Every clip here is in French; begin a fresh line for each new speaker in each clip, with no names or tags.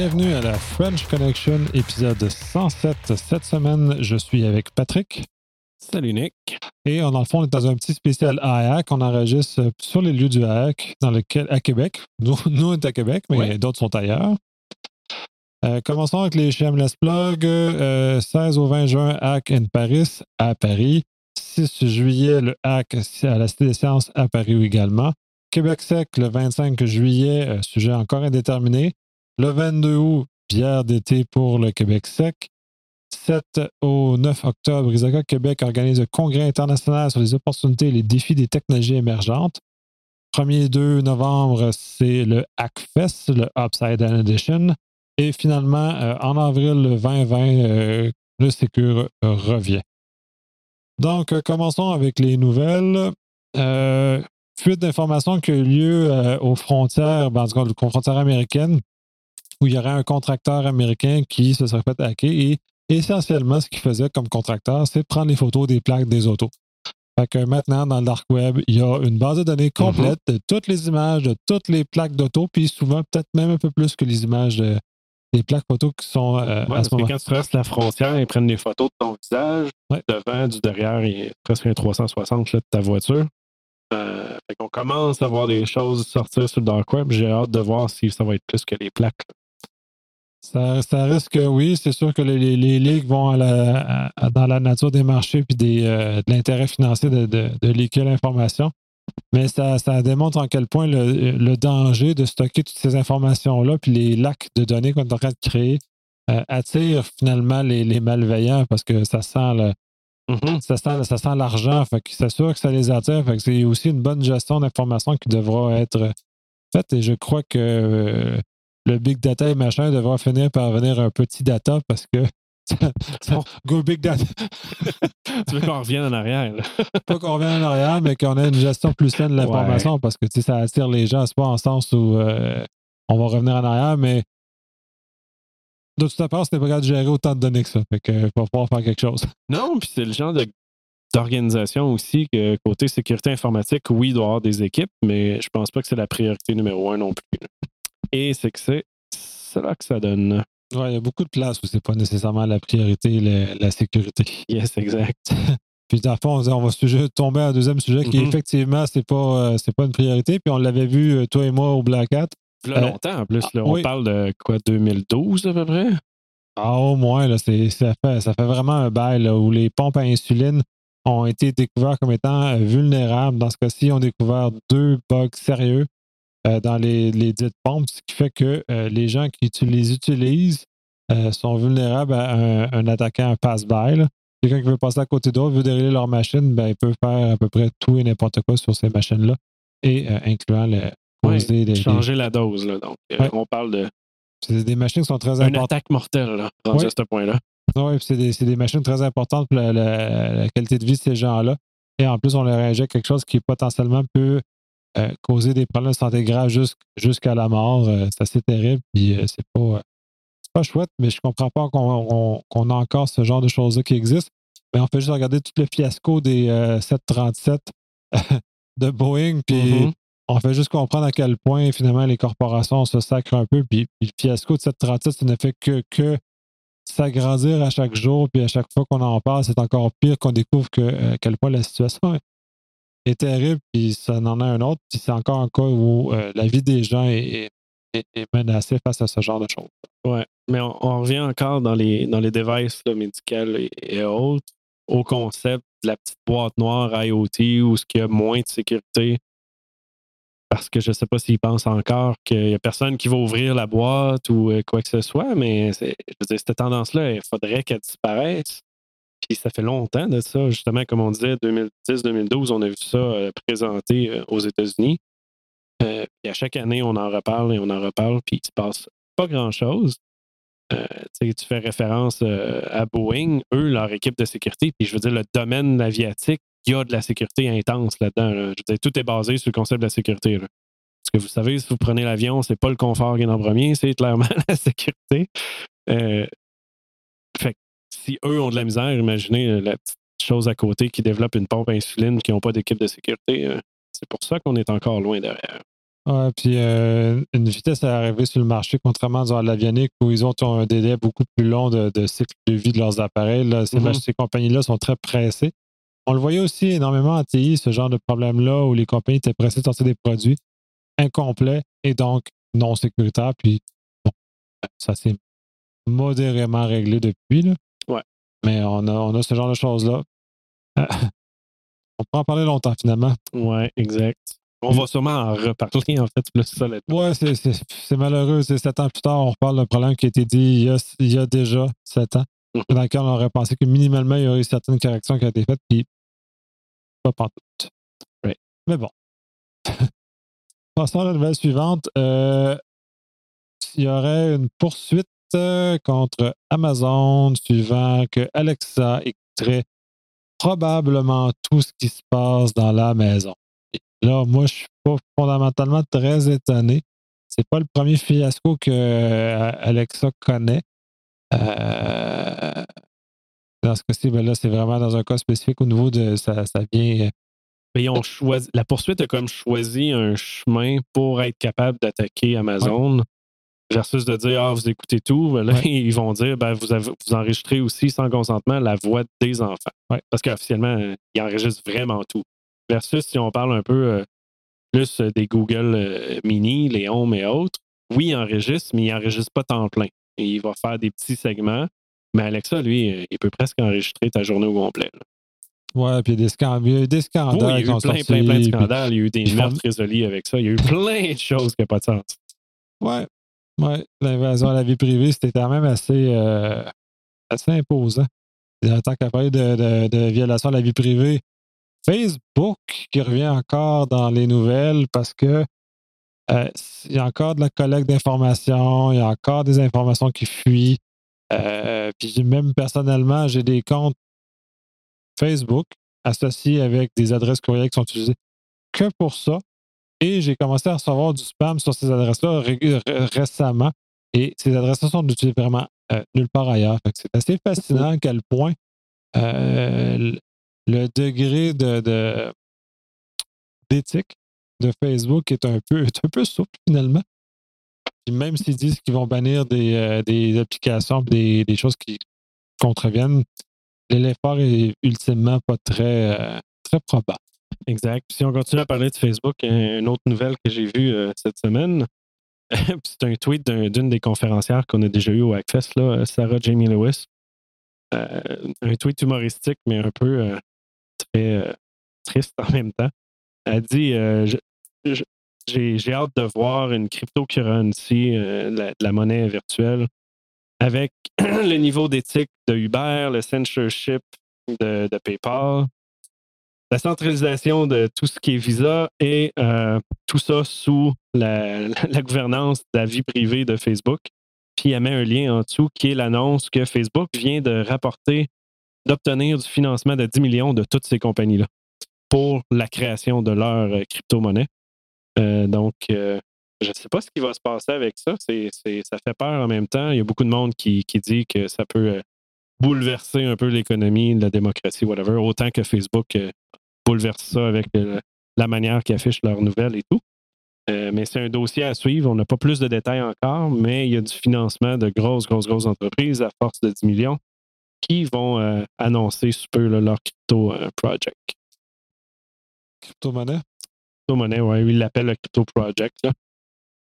Bienvenue à la French Connection, épisode 107. Cette semaine, je suis avec Patrick.
Salut Nick.
Et on, dans le fond, on est dans un petit spécial AAC. On enregistre sur les lieux du AAC dans lequel, à Québec. Nous, nous, on est à Québec, mais
Ouais.
d'autres sont ailleurs. Euh, commençons avec les Shameless Plug. Euh, 16 au 20 juin, HAC in Paris, à Paris. 6 juillet, le HAC à la Cité des Sciences, à Paris également. Québec sec, le 25 juillet, euh, sujet encore indéterminé. Le 22 août, bière d'été pour le Québec sec. 7 au 9 octobre, Isaka Québec organise un congrès international sur les opportunités et les défis des technologies émergentes. 1er 2 novembre, c'est le Hackfest, le Upside Down Edition. Et finalement, euh, en avril 2020, euh, le Secure revient. Donc, euh, commençons avec les nouvelles. Fuite d'informations qui a eu lieu aux frontières, ben, en tout cas, aux frontières américaines, où il y aurait un contracteur américain qui se serait fait hacker et essentiellement, ce qu'il faisait comme contracteur, c'est prendre les photos des plaques des autos. Fait que maintenant, dans le dark web, il y a une base de données complète de toutes les images de toutes les plaques d'auto, puis souvent peut-être même un peu plus que les images de- des plaques photos qui sont euh,
Ouais,
à ce moment.
quand tu traverses la frontière, ils prennent des photos de ton visage,
Ouais.
du devant, du derrière, il y a presque un 360 là, de ta voiture. Euh, fait qu'on commence à voir des choses sortir sur le dark web. J'ai hâte de voir si ça va être plus que les plaques. là.
Ça, ça risque que oui, c'est sûr que les, les, les ligues vont à la- à- dans la nature des marchés puis des, euh, de l'intérêt financier de, de, de leaker l'information. Mais ça, ça démontre en quel point le, le danger de stocker toutes ces informations-là puis les lacs de données qu'on est en train de créer euh, attirent finalement les, les malveillants parce que ça sent le,
Mhm.
ça sent, ça sent l'argent. C'est sûr que ça les attire. Fait que c'est aussi une bonne gestion d'informations qui devra être faite. Et je crois que euh, le big data et machin devra finir par venir un petit data parce que ça- ça- go big data.
Tu veux qu'on revienne en arrière? là?
pas qu'on revienne en arrière, mais qu'on ait une gestion plus saine de l'information parce que ça attire les gens. C'est pas en sens où euh, on va revenir en arrière, mais de toute façon, c'est pas capable de gérer autant de données que ça. Fait que euh, va falloir faire quelque chose.
Non, puis c'est le genre de- d'organisation aussi que côté sécurité informatique, oui, il doit y avoir des équipes, mais je pense pas que c'est la priorité numéro un non plus. Et c'est que c'est là que ça donne.
Ouais, il y a beaucoup de places où c'est pas nécessairement la priorité, le- la sécurité.
Yes, exact.
Puis dans le fond, on, on va sujet- tomber à un deuxième sujet qui,
Mhm.
effectivement, c'est pas, euh, c'est pas une priorité. Puis on l'avait vu, euh, toi et moi, au Black Hat.
Là,
Euh,
longtemps en plus. Là,
ah,
on
oui.
parle de quoi, 2012 à peu près?
Ah, au moins, là, c'est, ça, fait, ça fait vraiment un bail là, où les pompes à insuline ont été découvertes comme étant euh, vulnérables. Dans ce cas-ci, ils ont découvert deux bugs sérieux dans les, les dites pompes, ce qui fait que euh, les gens qui les utilisent euh, sont vulnérables à un, un attaquant pass-by. là. Quelqu'un qui veut passer à côté d'autres, veut dérouler leur machine, ben, il peut faire à peu près tout et n'importe quoi sur ces machines-là, et euh, incluant le, des, des-
Changer la dose. Là, donc, euh, on parle de
c'est des machines qui sont très
une
importantes.
attaque mortelle là, à ce point-là.
Oui, c'est des, c'est des machines très importantes pour la, la- la qualité de vie de ces gens-là. Et en plus, on leur injecte quelque chose qui potentiellement peut euh, causer des problèmes de santé graves jusqu'- jusqu'à la mort. Euh, c'est assez terrible. Puis euh, c'est pas, chouette, mais je comprends pas qu'on on- qu'on a encore ce genre de choses-là qui existent. Mais on fait juste regarder tout le fiasco des euh, 737 de Boeing. Puis
Mhm.
on fait juste comprendre à quel point finalement les corporations se sacrent un peu. Puis, puis le fiasco de 737, ça ne fait que, que s'agrandir à chaque jour. Puis à chaque fois qu'on en parle, c'est encore pire qu'on découvre que, à quel point la situation est, terrible. Puis ça en a un autre. Puis c'est encore un cas où euh, la vie des gens est, est- est- menacée face à ce genre de choses.
Ouais. Mais on, revient encore dans les, dans les devices là, médicales et, autres au concept de la petite boîte noire IoT où ce qu'il y a moins de sécurité. Parce que je ne sais pas s'ils pensent encore qu'il n'y a personne qui va ouvrir la boîte ou euh, quoi que ce soit, mais je veux cette tendance-là, il faudrait qu'elle disparaisse. Puis ça fait longtemps de ça, justement, comme on disait, 2010-2012, on a vu ça euh, présenté euh, aux États-Unis. Euh, puis à chaque année, on en reparle et on en reparle, puis il se passe pas grand-chose. Euh, tu fais référence à Boeing, eux, leur équipe de sécurité, puis je veux dire, le domaine aviatique, il y a de la sécurité intense là-dedans. là. Je veux dire, tout est basé sur le concept de la sécurité. Parce que vous savez, si vous prenez l'avion, c'est pas le confort qui est en premier, c'est clairement la sécurité. Si eux ont de la misère, imaginez euh, la petite chose à côté qui développe une pompe à insuline qui n'ont pas d'équipe de sécurité. euh, c'est pour ça qu'on est encore loin derrière.
Ouais, puis euh, une vitesse à arriver sur le marché, contrairement à l'avionique où ils ont un délai beaucoup plus long de, cycle de vie de leurs appareils. Là, ces, mm-hmm. ces compagnies-là sont très pressées. On le voyait aussi énormément en TI, ce genre de problème-là, où les compagnies étaient pressées de sortir des produits incomplets et donc non sécuritaires. Puis, bon, ça s'est modérément réglé depuis. Là. Mais on a, on a ce genre de choses-là. on peut en parler longtemps, finalement.
Ouais, exact. On va sûrement en reparler, en fait, plus ça
Ouais, c'est malheureux. C'est sept ans plus tard, on reparle d'un problème qui a été dit il y a, déjà sept ans, mhm. dans lequel on aurait pensé que minimalement, il y aurait eu certaines corrections qui ont été faites, puis pas pantoute.
Right.
Mais bon. Passons à la nouvelle suivante. Euh, il y aurait une poursuite contre Amazon suivant que Alexa écouterait probablement tout ce qui se passe dans la maison. Là, moi, je suis pas fondamentalement très étonné. C'est pas le premier fiasco que euh, Alexa connaît. Euh, dans ce cas-ci, ben là, c'est vraiment dans un cas spécifique au niveau de ça, ça vient.
Mais ont choisi, la poursuite a comme choisi un chemin pour être capable d'attaquer Amazon versus de dire Ah, vous écoutez tout. Ben là, ils vont dire ben, vous, avez, vous enregistrez aussi sans consentement la voix des enfants. Parce qu'officiellement, ils enregistrent vraiment tout. Versus si on parle un peu euh, plus des Google euh, Mini, les Home et autres, oui, il enregistre, mais il n'enregistre pas temps plein. il va faire des petits segments. Mais Alexa, lui, euh, il peut presque enregistrer ta journée au complet.
Ouais, puis il y a des, scandales. Il y a des scandales.
Oui, il y a eu plein, plein, plein de scandales. Il y a eu des meurtres résolus avec ça. Il y a eu plein de choses qui n'ont pas de sens.
Ouais. Ouais. L'invasion à la vie privée, c'était quand même assez, assez imposant. En tant qu'appareil de, de, de, violation à la vie privée, Facebook qui revient encore dans les nouvelles parce que euh, il y a encore de la collecte d'informations, il y a encore des informations qui fuient. Euh, puis même personnellement, j'ai des comptes Facebook associés avec des adresses courriels qui sont utilisées que pour ça. Et j'ai commencé à recevoir du spam sur ces adresses-là récemment. Et ces adresses-là sont utilisées vraiment euh, nulle part ailleurs. C'est assez fascinant à quel point le degré de, d'éthique de, Facebook est un peu, un peu souple finalement. même s'ils disent qu'ils vont bannir des, euh, des applications des, des choses qui contreviennent, l'effort est ultimement pas très, euh, très probable.
Exact. Si on continue à parler de Facebook, une autre nouvelle que j'ai vue euh, cette semaine, c'est un tweet d'une des conférencières qu'on a déjà eu au Hackfest, là, Sarah Jamie Lewis. un tweet humoristique, mais un peu très euh, triste en même temps. Elle dit euh, J'ai hâte de voir une cryptocurrency, euh, la, la monnaie virtuelle, avec le niveau d'éthique de Uber, le censorship de, PayPal, la centralisation de tout ce qui est Visa et tout ça sous la, gouvernance de la vie privée de Facebook. Puis elle met un lien en dessous qui est l'annonce que Facebook vient de rapporter d'obtenir du financement de 10 millions de toutes ces compagnies-là pour la création de leur euh, crypto-monnaie. Euh, donc, euh, je ne sais pas ce qui va se passer avec ça. Ça fait peur en même temps. Il y a beaucoup de monde qui, qui dit que ça peut bouleverser un peu l'économie, la démocratie, whatever, autant que Facebook bouleverse ça avec la manière qu'ils affichent leurs nouvelles et tout. mais c'est un dossier à suivre. On n'a pas plus de détails encore, mais il y a du financement de grosses, grosses, grosses entreprises à force de 10 millions qui vont euh, annoncer sous peu leur crypto euh, project.
Crypto-monnaie?
Crypto-monnaie, oui, ils l'appellent le crypto project.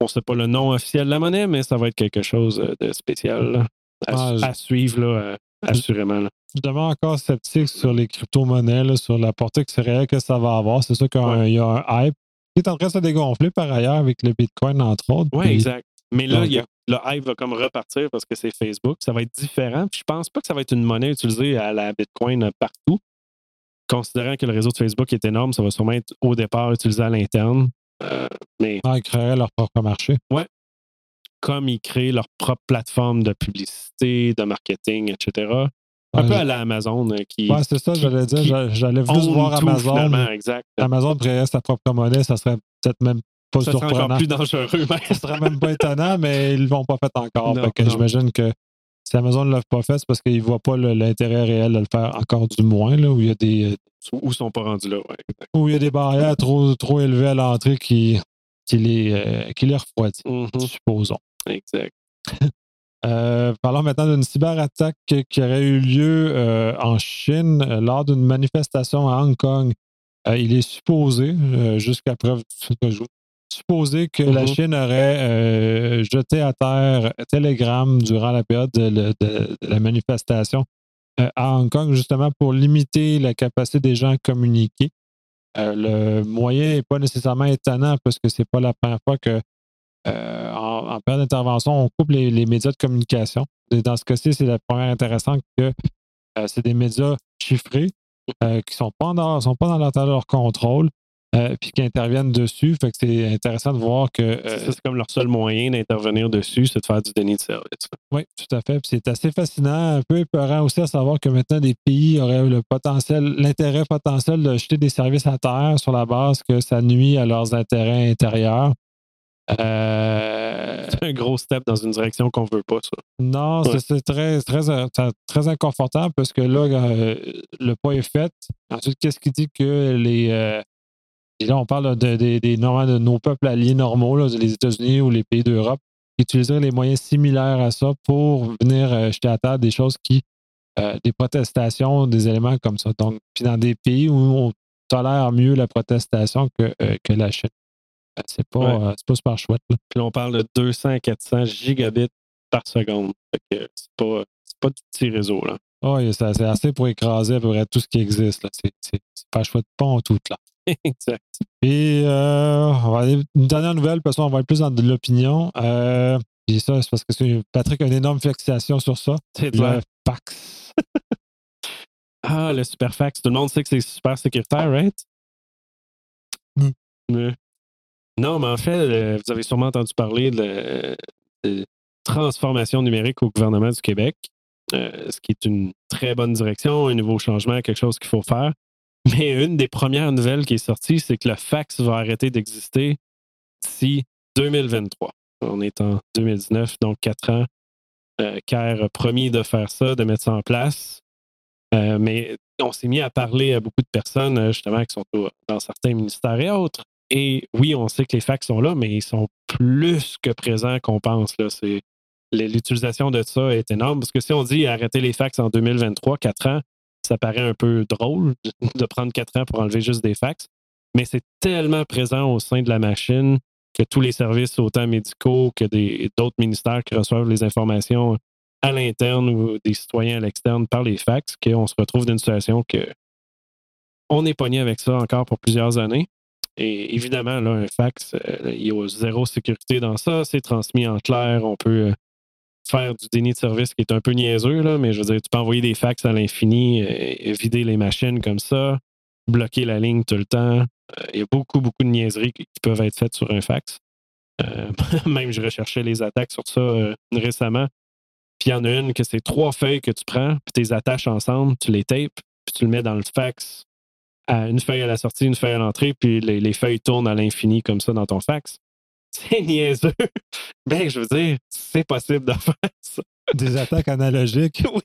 On ne sait pas le nom officiel de la monnaie, mais ça va être quelque chose euh, de spécial à, ah, suivre, là, assurément.
Je demande encore sceptique sur les crypto-monnaies, sur la portée que c'est réel que ça va avoir. C'est sûr qu'il y a un hype qui est en train de se dégonfler par ailleurs avec le Bitcoin, entre autres.
Oui, exact. Mais là, il y a le hype va comme repartir parce que c'est Facebook. Ça va être différent. Puis je pense pas que ça va être une monnaie utilisée à la Bitcoin partout. Considérant que le réseau de Facebook est énorme, ça va sûrement être au départ utilisé à l'interne. Euh, mais...
Ah, ils créeraient leur propre marché.
Ouais. Comme ils créent leur propre plateforme de publicité, de marketing, etc. Un peu à la Amazon euh, qui.
Ouais, c'est ça, j'allais dire. J'allais juste voir Amazon.
exact.
Amazon créerait sa propre monnaie, ça serait peut-être même pas ça
surprenant. encore plus dangereux.
Ce serait même pas étonnant, mais ils ne l'ont pas fait encore. J'imagine que si Amazon ne l'a pas fait, c'est parce qu'ils ne voient pas l'intérêt réel de le faire encore du moins, là, où il y a des.
Où sont pas rendus là,
Où il y a des barrières trop, trop élevées à l'entrée qui qui les, qui les refroidit,
Mhm.
supposons.
Exact.
Euh, parlons maintenant d'une cyberattaque qui aurait eu lieu euh, en Chine euh, lors d'une manifestation à Hong Kong. Euh, il est supposé, jusqu'à preuve du supposé que la
Mhm.
Chine aurait jeté à terre Telegram durant la période de, de- de la manifestation à Hong Kong, justement pour limiter la capacité des gens à communiquer. Le moyen n'est pas nécessairement étonnant parce que c'est pas la première fois que euh, en, en période d'intervention, on coupe les, les médias de communication. Et dans ce cas-ci, c'est la première intéressante que euh, c'est des médias chiffrés euh, qui ne sont pas dans, sont pas dans leur, leur contrôle puis qui interviennent dessus. Fait que c'est intéressant de voir que.
Ça, c'est comme leur seul moyen d'intervenir dessus, c'est de faire du déni de service.
oui, tout à fait. Puis c'est assez fascinant, un peu épeurant aussi à savoir que maintenant des pays auraient le potentiel, l'intérêt potentiel de jeter des services à terre sur la base que ça nuit à leurs intérêts intérieurs. Euh,
C'est un gros step dans une direction qu'on veut pas, ça.
Non,
Ouais.
c'est- très, très, euh, très, inconfortable parce que là, euh, le pas est fait. Ensuite, qu'est-ce qui dit que les. euh, et là, on parle de, de- de nos peuples alliés normaux, là, les États-Unis ou les pays d'Europe, qui utiliseraient les moyens similaires à ça pour venir jeter à terre des choses qui. des protestations, des éléments comme ça. Donc, puis dans des pays où on tolère mieux la protestation que, que la Chine. C'est pas,
Ouais.
euh, pas super chouette. là.
Puis là, on parle de 200 à 400 gigabits par seconde. C'est pas, pas du petit réseau, là.
Ah Oui, c'est assez pour écraser à peu près tout ce qui existe. C'est pas chouette pas tout là.
exact.
Et euh, on va aller une dernière nouvelle, parce qu'on va être plus dans de l'opinion. Euh, et ça, c'est parce que c'est- Patrick a une énorme fixation sur ça.
C'est
Le fax.
Ah, le Superfax. Tout le monde sait que c'est super sécuritaire, right?
Mm.
Non, mais en fait, euh, vous avez sûrement entendu parler de, la- de transformation numérique au gouvernement du Québec, euh, ce qui est une très bonne direction, un nouveau changement, quelque chose qu'il faut faire. Mais une des premières nouvelles qui est sortie, c'est que le fax va arrêter d'exister d'ici 2023. On est en 2019, donc quatre ans. Euh, a promis de faire ça, de mettre ça en place. Euh, mais on s'est mis à parler à beaucoup de personnes, euh, justement, qui sont dans certains ministères et autres. Et oui, on sait que les fax sont là, mais ils sont plus que présents qu'on pense. Là. C'est, l'utilisation de ça est énorme. Parce que si on dit arrêter les fax en 2023, 4 ans, ça paraît un peu drôle de prendre 4 ans pour enlever juste des fax. Mais c'est tellement présent au sein de la machine que tous les services, autant médicaux que des, d'autres ministères qui reçoivent les informations à l'interne ou des citoyens à l'externe par les fax, qu'on se retrouve dans une situation que on est pogné avec ça encore pour plusieurs années. Et évidemment, là, un fax, euh, il y a zéro sécurité dans ça. C'est transmis en clair. On peut euh, faire du déni de service qui est un peu niaiseux, là, mais je veux dire, tu peux envoyer des fax à l'infini, euh, vider les machines comme ça, bloquer la ligne tout le temps. Il y a beaucoup, beaucoup de niaiseries qui peuvent être faites sur un fax. Même, je recherchais les attaques sur ça récemment. Puis il y en a une que c'est trois feuilles que tu prends, puis tu les attaches ensemble, tu les tapes, puis tu le mets dans le fax. À une feuille à la sortie, une feuille à l'entrée, puis les, les feuilles tournent à l'infini comme ça dans ton fax. C'est niaiseux. Ben, je veux dire, c'est possible de faire ça.
Des attaques analogiques.
oui.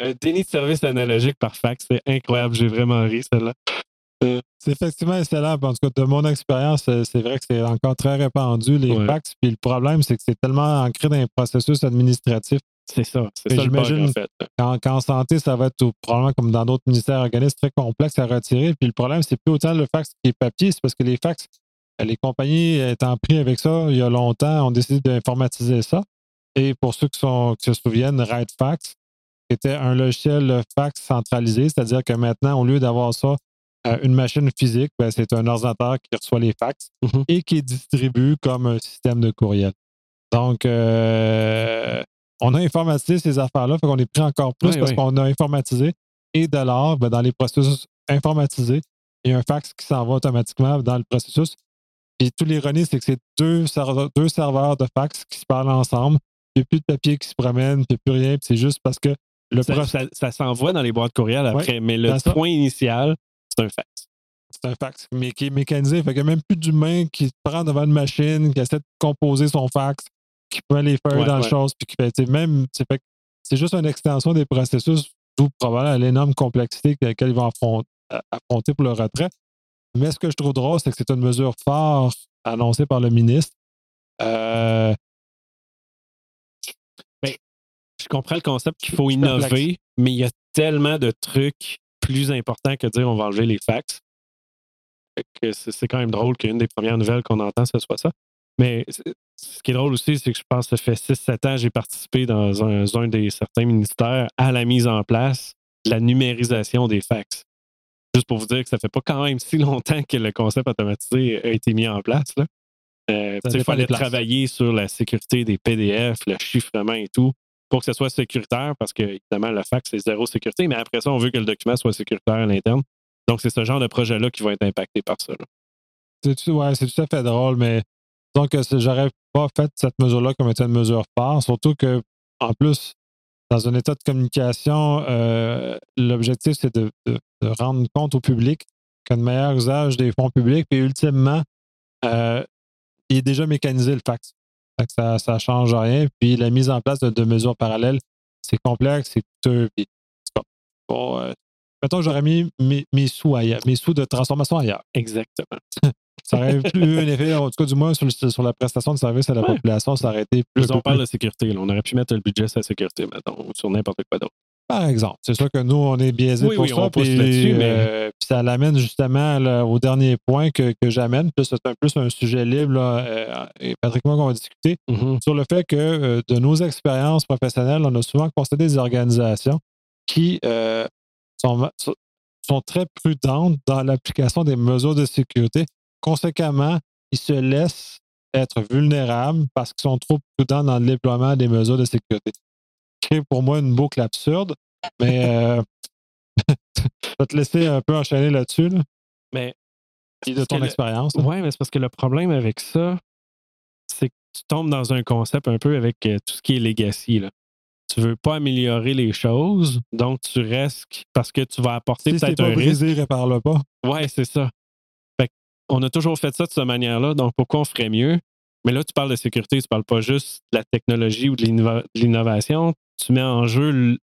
Un déni de service analogique par fax, c'est incroyable. J'ai vraiment ri, celle-là.
C'est effectivement excellent. En tout cas, de mon expérience, c'est c'est vrai que c'est encore très répandu, les
Ouais.
fax. Puis le problème, c'est que c'est tellement ancré dans les processus administratifs.
C'est ça. C'est ça
j'imagine-
en fait.
Qu'en qu'en santé, ça va être tout- probablement comme dans d'autres ministères organismes très complexe à retirer. Puis le problème, c'est plus autant le fax qui est papier, c'est parce que les fax, euh, les compagnies étant pris avec ça il y a longtemps, ont décidé d'informatiser ça. Et pour ceux qui, sont, qui se souviennent, RightFax, qui était un logiciel fax centralisé, c'est-à-dire que maintenant, au lieu d'avoir ça, euh, une machine physique, ben, c'est un ordinateur qui reçoit les fax
Mhm.
et qui distribue comme un système de courriel. Donc, euh, on a informatisé ces affaires-là, fait qu'on est pris encore plus
Oui,
parce
oui.
qu'on a informatisé. Et de l'or, ben, dans les processus informatisés, il y a un fax qui s'en va automatiquement dans le processus. Et tout l'ironie, c'est que c'est deux, serveurs- deux serveurs de fax qui se parlent ensemble. Il n'y a plus de papier qui se promène, il n'y a plus rien. puis C'est juste parce que le
Ça, ça- ça s'envoie dans les boîtes courriel après, mais le point initial, c'est un fax.
c'est un fax, mais qui est mécanisé. Fait qu'il n'y a même plus d'humain qui se prend devant une machine, qui essaie de composer son fax, qui met les
Ouais,
dans
ouais.
chose, puis qui même, c'est juste une extension des processus, d'où probablement l'énorme complexité que- laquelle ils vont euh, affronter pour le retrait. Mais ce que je trouve drôle, c'est que c'est une mesure forte annoncée par le ministre. Euh,
ben, je comprends le concept qu'il faut innover, mais il y a tellement de trucs plus importants que dire on va enlever les fax. C'est quand même drôle qu'une des premières nouvelles qu'on entend, ce soit ça. Mais ce qui est drôle aussi, c'est que je pense que ça fait 6-7 ans j'ai participé dans un, des certains ministères à la mise en place de la numérisation des fax. Juste pour vous dire que ça fait pas quand même si longtemps que le concept automatisé a été mis en place. Là. Euh, il fallait travailler sur la sécurité des PDF, le chiffrement et tout, pour que ce soit sécuritaire, parce que évidemment, le fax, c'est zéro sécurité, mais après ça, on veut que le document soit sécuritaire à l'interne. Donc, c'est ce genre de projet-là qui va être impacté par ça.
C'est ouais, tout à fait drôle, mais donc, j'aurais pas fait cette mesure-là comme étant une mesure phare, surtout que, en plus, dans un état de communication, euh, l'objectif, c'est de, rendre compte au public qu'un meilleur usage des fonds publics, puis ultimement, euh, il est déjà mécanisé le fax. ça ne change rien. Puis la mise en place de, mesures parallèles, c'est complexe, c'est coûteux. Puis, bon, euh, mettons, j'aurais mis mes, sous ailleurs, mes sous de transformation ailleurs.
Exactement.
Ça aurait eu un effet, en tout cas, du moins sur, sur la prestation de service à la population, ça aurait été
plus. on parle de sécurité. On aurait pu mettre le budget sur la sécurité, mettons, ou sur n'importe quoi d'autre.
Par exemple. C'est sûr que nous, on est biaisés pour ça. puis, euh, puis ça l'amène justement au dernier point que, que j'amène. Puis c'est un plus un sujet libre. Là, euh, et Patrick moi, on va discuter
mm-hmm.
sur le fait que euh, de nos expériences professionnelles, on a souvent constaté des organisations qui sont, sont très prudentes dans l'application des mesures de sécurité Conséquemment, ils se laissent être vulnérables parce qu'ils sont trop prudents dans le déploiement des mesures de sécurité. C'est pour moi une boucle absurde, mais euh, je vais te laisser un peu enchaîner là-dessus.
Mais
de ton expérience.
Oui, mais c'est parce que le problème avec ça, c'est que tu tombes dans un concept un peu avec euh, tout ce qui est legacy. Là. Tu veux pas améliorer les choses, donc tu risques parce que tu vas apporter peut-être un
brisé, répare-le pas.
Oui, c'est ça on a toujours fait ça de cette manière-là, donc pourquoi on ferait mieux? Mais là, tu parles de sécurité, tu ne parles pas juste de la technologie ou de l'innovation, tu mets en jeu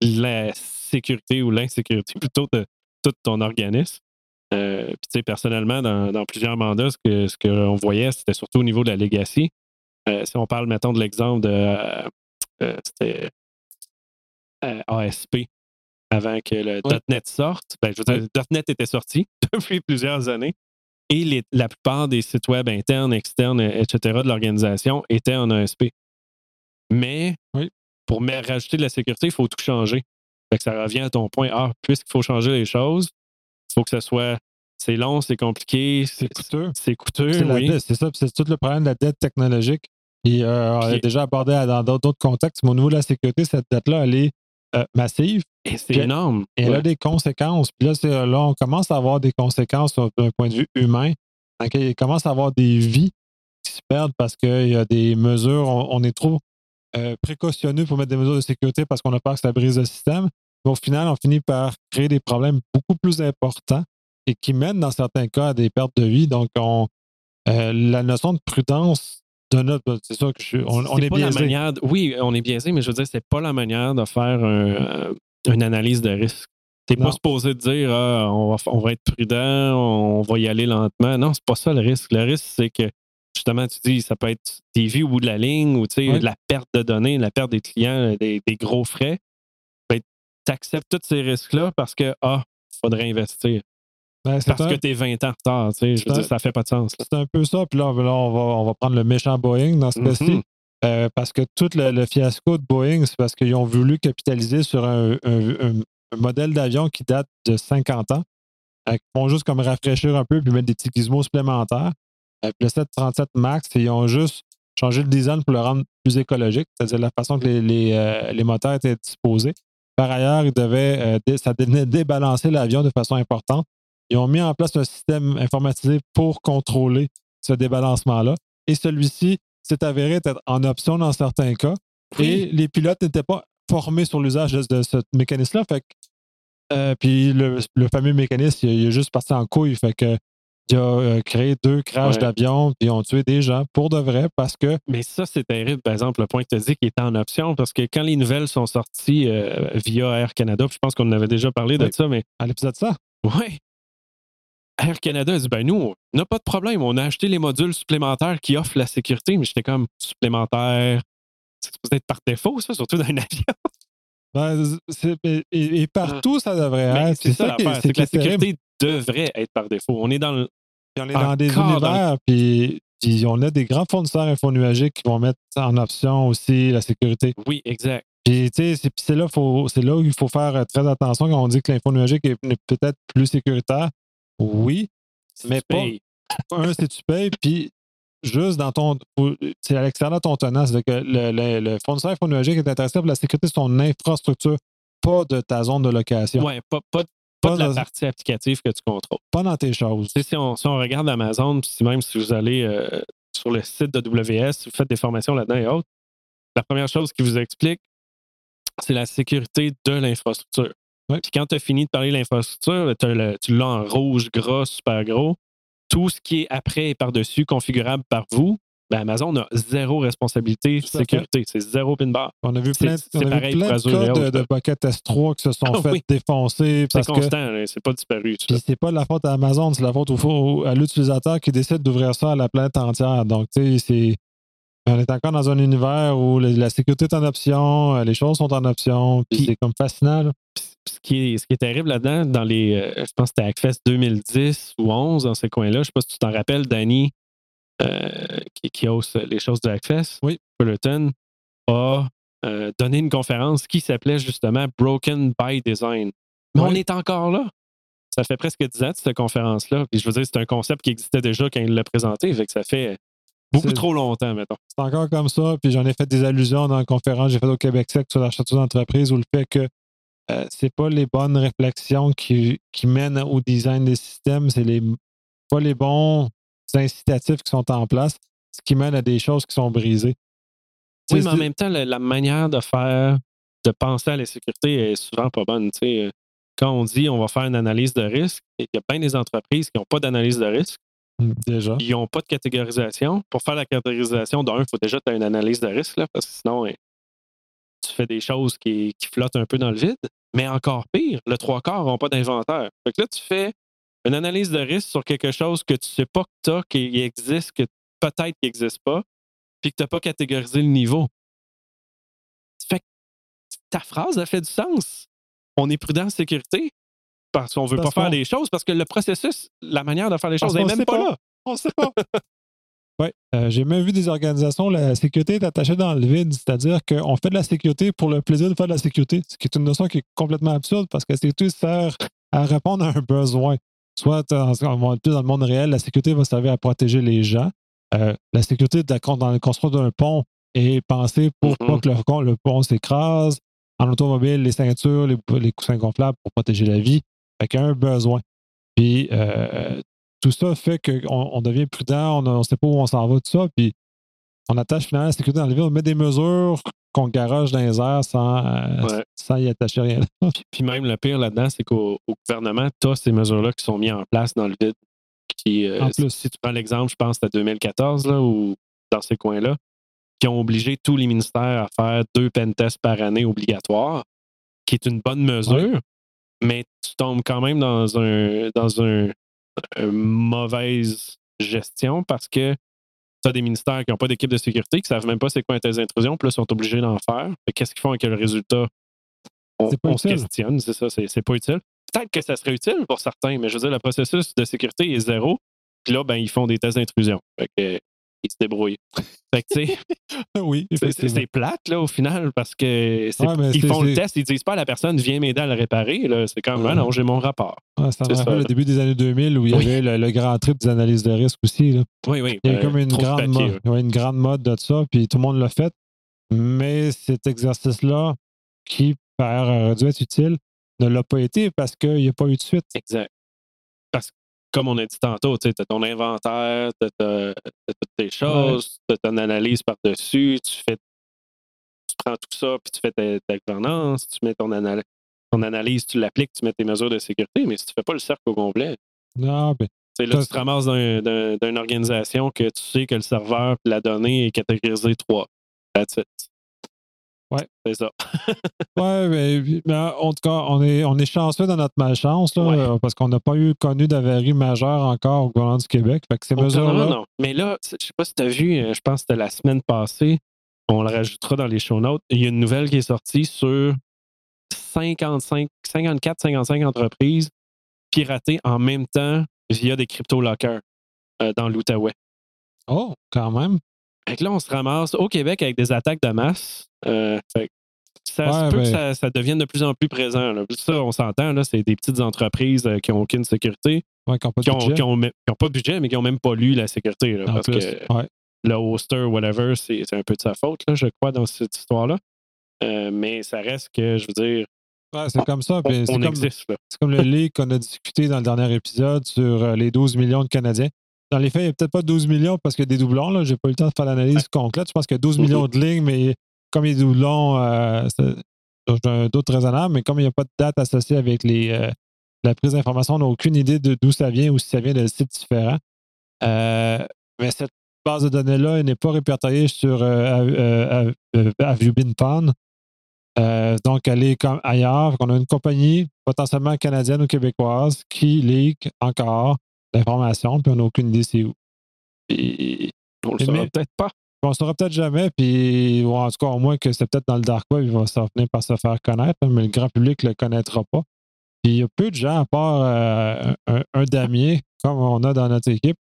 la sécurité ou l'insécurité plutôt de tout ton organisme. Euh, puis, tu sais, personnellement, dans, plusieurs mandats, ce qu'on ce que voyait, c'était surtout au niveau de la legacy. Euh, si on parle, mettons, de l'exemple de euh, c'était ASP, avant que le .NET sorte, ben, je veux dire, .NET était sorti depuis plusieurs années et la plupart des sites web internes, externes, etc. de l'organisation étaient en ASP. Mais pour rajouter de la sécurité, il faut tout changer. ça revient à ton point. Ah, puisqu'il faut changer les choses, il faut que ce soit. C'est long, c'est compliqué, c'est coûteux. C'est coûteux,
C'est ça, c'est tout le problème de la dette technologique. Euh, on a déjà abordé dans d'autres contextes. Mais au niveau de la sécurité, cette dette-là, elle est euh, massive.
C'est énorme.
Et elle a des conséquences. Puis là, là, on commence à avoir des conséquences d'un point de vue humain. il commence à avoir des vies qui se perdent parce qu'il y a des mesures, on, est trop euh, précautionneux pour mettre des mesures de sécurité parce qu'on a peur que ça brise le système. Mais au final, on finit par créer des problèmes beaucoup plus importants et qui mènent dans certains cas à des pertes de vie. Donc, on, euh, la notion de prudence c'est ça que je, on, est, biaisé.
oui, on est biaisé, mais je veux dire, c'est pas la manière de faire euh, une analyse de risque. Tu n'es pas supposé dire ah, on, va, être prudent, on va y aller lentement. Non, c'est pas ça le risque. Le risque, c'est que justement, tu dis, ça peut être des vies au bout de la ligne ou la perte de données, la perte des clients, des, gros frais. Ben, tu acceptes tous ces risques-là parce que, ah, il faudrait investir. Ben, Parce que tu es 20 ans en retard, tu sais, je veux dire, ça fait pas de sens.
C'est un peu ça, puis là, on, va, on va prendre le méchant Boeing dans ce mm-hmm. cas-ci. Euh, parce que tout le, fiasco de Boeing, c'est parce qu'ils ont voulu capitaliser sur un, modèle d'avion qui date de 50 ans. Ils font juste comme rafraîchir un peu puis mettre des petits gizmos supplémentaires. Euh, le 737 MAX, ils ont juste changé le design pour le rendre plus écologique, c'est-à-dire la façon que les, euh, moteurs étaient disposés. Par ailleurs, ils devaient, ça devait débalancer l'avion de façon importante. Ils ont mis en place un système informatisé pour contrôler ce débalancement-là. Et celui-ci s'est avéré être en option dans certains cas. Et les pilotes n'étaient pas formés sur l'usage de, ce mécanisme-là. Fait euh, puis le, fameux mécanisme, il, est juste parti en couille. Fait que il a euh, créé deux crashs d'avion, puis ils ont tué des gens pour de vrai parce que.
Mais ça, c'est terrible, par exemple, le point que tu as dit qui était en option, parce que quand les nouvelles sont sorties euh, via Air Canada, je pense qu'on en avait déjà parlé de ça, mais.
À l'épisode ça?
Oui. Air Canada a dit ben nous, on n'a pas de problème, on a acheté les modules supplémentaires qui offrent la sécurité, mais j'étais comme supplémentaire. C'est supposé être par défaut, ça, surtout dans un avion.
Ben, et, et, partout, ça devrait être.
C'est ça, l'affaire. C'est que la sécurité devrait être par défaut. On est dans le.
on est dans des univers, puis, on a des grands fournisseurs infonuagiques qui vont mettre en option aussi la sécurité.
Oui, exact.
Puis, tu sais, c'est là, là où il faut faire très attention quand on dit que l'info nuagique est peut-être plus sécuritaire. Oui, mais pas. Un, c'est tu payes, puis juste dans ton. C'est à l'extérieur de ton tenant. C'est que le, le, le fournisseur infonuagique est intéressé pour la sécurité de ton infrastructure, pas de ta zone de location.
Oui, pas, pas, pas, de la partie applicative que tu contrôles.
Pas dans tes choses.
Si on, si on regarde Amazon, puis même si vous allez euh, sur le site de WS, vous faites des formations là-dedans et autres, la première chose qui vous explique, c'est la sécurité de l'infrastructure. Puis quand tu as fini de parler de l'infrastructure, tu l'as en rouge, gras, super gros. Tout ce qui est après et par-dessus configurable par vous, ben Amazon a zéro responsabilité sécurité. C'est zéro pin bar.
On a vu plein, on a vu plein de cas de, de Pocket S3 qui se sont ah fait défoncer.
C'est constant, c'est pas disparu.
Puis c'est pas la faute à Amazon, c'est la faute au, à l'utilisateur qui décide d'ouvrir ça à la planète entière. Donc, tu sais, c'est on est encore dans un univers où la sécurité est en option, euh, les choses sont en option, puis c'est comme fascinant.
Ce qui, est, ce qui est terrible là-dedans, dans les, euh, je pense que c'était Hackfest 2010 ou 11, dans ces coins-là, je ne sais pas si tu t'en rappelles, Danny, euh, qui, qui, hausse les choses de Hackfest,
oui.
Fullerton, a donné une conférence qui s'appelait justement Broken by Design. Mais on est encore là. Ça fait presque 10 ans, cette conférence-là. Puis je veux dire, c'est un concept qui existait déjà quand il l'a présenté, fait que ça fait Beaucoup trop longtemps, mettons.
C'est encore comme ça. Puis j'en ai fait des allusions dans la conférence que j'ai faite au Québec Sec sur l'architecture d'entreprise où le fait que euh, c'est pas les bonnes réflexions qui, qui, mènent au design des systèmes, c'est les pas les bons incitatifs qui sont en place, ce qui mène à des choses qui sont brisées.
Oui, mais en même temps, la, manière de faire, de penser à la sécurité est souvent pas bonne. Quand on dit on va faire une analyse de risque, il y a plein des entreprises qui n'ont pas d'analyse de risque.
Mmh, déjà.
Ils n'ont pas de catégorisation. Pour faire la catégorisation, d'un, il faut déjà que tu aies une analyse de risque, là, parce que sinon, tu fais des choses qui, flottent un peu dans le vide. Mais encore pire, le trois quarts n'ont pas d'inventaire. Fait que là, tu fais une analyse de risque sur quelque chose que tu ne sais pas que tu as, qui existe, que peut-être qu'il n'existe pas, puis que tu n'as pas catégorisé le niveau. Fait que ta phrase a fait du sens. On est prudent en sécurité, parce qu'on ne veut pas faire les choses, parce que le processus, la manière de faire les choses n'est même pas, là.
On ne sait pas. oui, euh, j'ai même vu des organisations, la sécurité est attachée dans le vide, c'est-à-dire qu'on fait de la sécurité pour le plaisir de faire de la sécurité, ce qui est une notion qui est complètement absurde parce que la sécurité sert à répondre à un besoin. Soit dans, plus dans le monde réel, la sécurité va servir à protéger les gens. Euh, la sécurité dans le construction d'un pont est pensée pour pas mm-hmm. que le, pont s'écrase. En automobile, les ceintures, les, les coussins gonflables pour protéger la vie. Fait qu'il y a un besoin. Puis euh, tout ça fait qu'on on devient prudent, on ne sait pas où on s'en va, tout ça. Puis on attache finalement la sécurité dans le ville, on met des mesures qu'on garage dans les airs sans, euh, sans y attacher rien.
puis, même le pire là-dedans, c'est qu'au gouvernement, tu as ces mesures-là qui sont mises en place dans le vide. Qui, euh,
en plus.
Si, tu prends l'exemple, je pense, à 2014, là, ou dans ces coins-là, qui ont obligé tous les ministères à faire deux pentests par année obligatoires, qui est une bonne mesure, mais tu tombes quand même dans un dans un, mauvaise gestion parce que tu as des ministères qui n'ont pas d'équipe de sécurité, qui ne savent même pas c'est quoi tes intrusions, puis là, sont obligés d'en faire. Qu'est-ce qu'ils font avec le résultat? On, se questionne, c'est ça, c'est pas utile. Peut-être que ça serait utile pour certains, mais je veux dire, le processus de sécurité est zéro. Puis là, ben, ils font des tests d'intrusion. Ils se débrouillent. Fait que, tu sais,
oui,
c'est plate, là, au final, parce que ils font le test, ils disent pas à la personne, viens m'aider à le réparer. C'est comme, ah non, j'ai mon rapport.
ça me rappelle le début des années 2000 où il y avait le, grand trip des analyses de risque aussi. Là.
Oui, oui.
Il y a comme une grande, mode, une grande mode de ça, puis tout le monde l'a fait. Mais cet exercice-là, qui, par aurait dû être utile, ne l'a pas été parce qu'il n'y a pas eu de suite.
Exact. Comme on a dit tantôt, tu as ton inventaire, tu as, toutes tes choses, tu as ton analyse par-dessus, tu fais tu prends tout ça, puis tu fais ta, gouvernance, tu mets ton, ton analyse, tu l'appliques, tu mets tes mesures de sécurité, mais si tu ne fais pas le cercle au complet,
non, ben,
là, tu te ramasses d'une organisation que tu sais que le serveur la donnée est catégorisée 3. That's it.
Ouais.
C'est ça.
ouais, mais, mais, en tout cas, on est, on est chanceux dans notre malchance, là,
Ouais.
parce qu'on n'a pas eu connu d'avarie majeure encore au gouvernement du Québec. Fait que ces mesures-là.
non. Mais là, je sais pas si tu as vu, euh, je pense que c'était la semaine passée, on le rajoutera dans les show notes. Il y a une nouvelle qui est sortie sur 55, 54, 55 entreprises piratées en même temps via des crypto-lockers euh, dans l'Outaouais.
Oh, quand même.
Fait que là, on se ramasse au Québec avec des attaques de masse. Euh, fait que ça
Ouais,
se peut que ça, ça devienne de plus en plus présent. là. Ça, on s'entend, là, c'est des petites entreprises euh, qui n'ont aucune sécurité,
Ouais, qui n'ont pas
qui pas de budget, mais qui n'ont même pas lu la sécurité. là, parce
plus.
que
Ouais.
le hoster, whatever, c'est un peu de sa faute, là, je crois, dans cette histoire-là. Euh, mais ça reste que, je veux dire,
Ouais, c'est comme ça. comme, c'est comme le leak qu'on a discuté dans le dernier épisode sur euh, les 12 millions de Canadiens. Dans les faits, il n'y a peut-être pas 12 millions parce qu'il y a des doublons. Je n'ai pas eu le temps de faire l'analyse complète. Je pense qu'il y a 12
Mhm.
millions de lignes, mais comme il y a des doublons, euh, c'est j'ai un doute raisonnable, mais comme il n'y a pas de date associée avec les, euh, la prise d'information, on n'a aucune idée de d'où ça vient ou si ça vient de sites différents. Euh, mais cette base de données-là n'est pas répertoriée sur Have You Been Pwn? Euh, donc, elle est comme ailleurs. On a une compagnie potentiellement canadienne ou québécoise qui leak encore l'information, puis on n'a aucune idée c'est où. Puis,
On le saura peut-être pas.
on ne saura peut-être jamais, puis ou en tout cas, au moins que c'est peut-être dans le dark web, il va s'en finir par se faire connaître, mais le grand public ne le connaîtra pas. Puis il y a peu de gens, à part euh, un, un damier, comme on a dans notre équipe,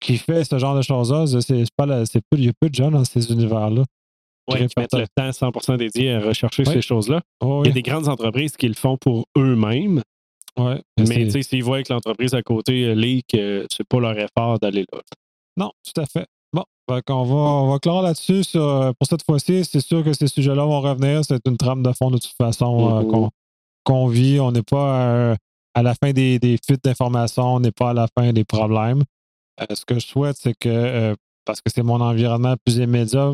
qui fait ce genre de choses-là. C'est c'est pas la- c'est peu- il y a peu de gens dans ces univers-là.
Ouais, qui mettent le temps 100 dédié à rechercher
Oui.
ces choses-là.
Oh,
Il y
oui,
a des grandes entreprises qui le font pour eux-mêmes,
ouais,
mais
c'est-
tu sais, s'ils voient que l'entreprise à côté euh, leak, euh, c'est pas leur effort d'aller là.
Non, tout à fait. Bon, qu'on va, on va clore là-dessus euh, pour cette fois-ci. C'est sûr que ces sujets-là vont revenir. C'est une trame de fond de toute façon
Mhm.
qu'on vit. On n'est pas à la fin des, des fuites d'informations, on n'est pas à la fin des problèmes. Euh, ce que je souhaite, c'est que, euh, parce que c'est mon environnement plus immédiat,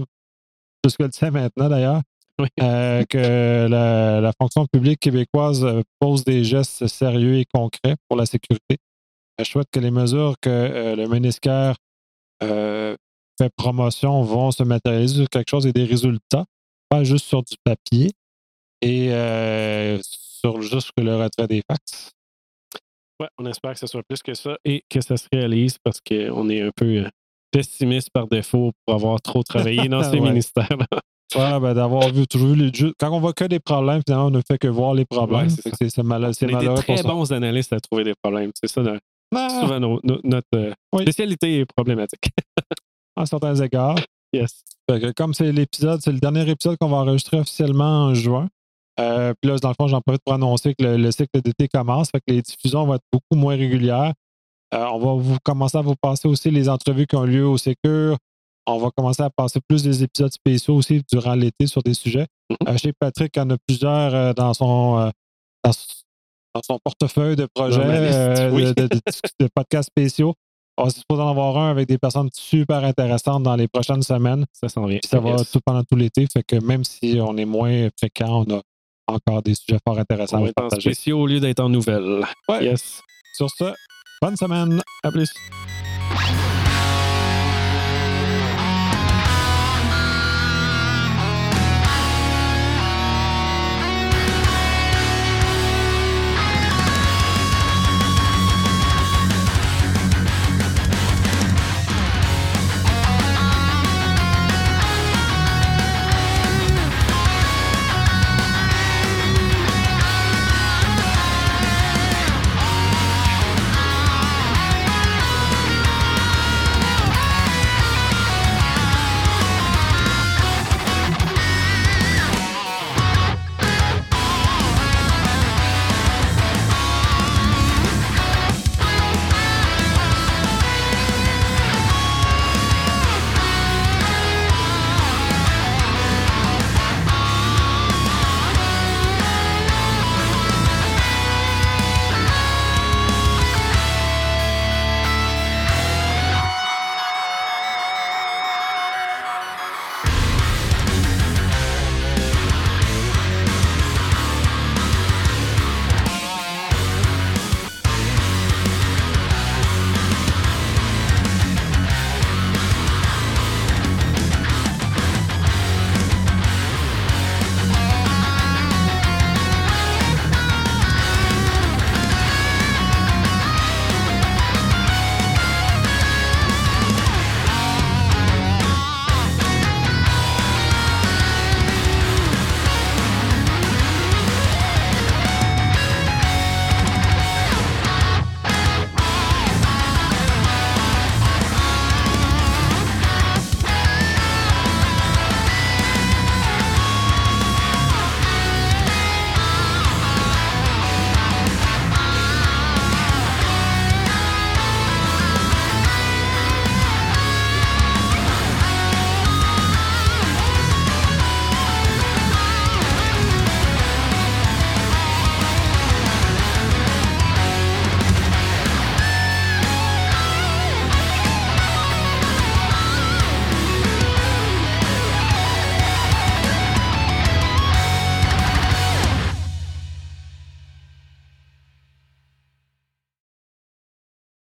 plus que le tien maintenant d'ailleurs,
Oui.
euh, que la, la fonction publique québécoise euh, pose des gestes sérieux et concrets pour la sécurité. Euh, Je souhaite que les mesures que euh, le ministère euh, fait promotion vont se matérialiser sur quelque chose et des résultats, pas juste sur du papier et sur juste le retrait des fax.
Ouais, on espère que ce soit plus que ça et que ça se réalise parce qu'on est un peu pessimiste par défaut pour avoir trop travaillé dans ces
Ouais.
ministères-là.
Ouais, ben, d'avoir vu toujours vu les Quand on voit que des problèmes, finalement, on ne fait que voir les problèmes.
Ouais, c'est
c'est c'est mal- c'est
On est des
malheureux
très
ça.
bons analystes à trouver des problèmes. C'est ça notre-
Ah,
souvent nos- nos- notre euh,
Oui.
spécialité est problématique.
à certains égards.
yes.
Que comme c'est l'épisode, c'est le dernier épisode qu'on va enregistrer officiellement en juin. Euh, puis là, dans le fond, j'en profite pour annoncer que le, le cycle d'été commence. Fait que les diffusions vont être beaucoup moins régulières. Euh, on va vous commencer à vous passer aussi les entrevues qui ont lieu au Sécure. On va commencer à passer plus des épisodes spéciaux aussi durant l'été sur des sujets.
Mhm.
Euh, chez Patrick, il y en a plusieurs euh, dans son euh, dans, son portefeuille de projets, euh,
oui.
de, de- de- de podcasts spéciaux. On se supposé en avoir un avec des personnes super intéressantes dans les prochaines semaines.
Ça s'en vient.
Puis ça va
Yes.
tout pendant tout l'été. Fait que même si on est moins fréquent, on a encore des sujets fort intéressants
On
à
en spéciaux au lieu d'être en nouvelles.
Ouais.
Yes.
Sur ce, bonne semaine.
À plus.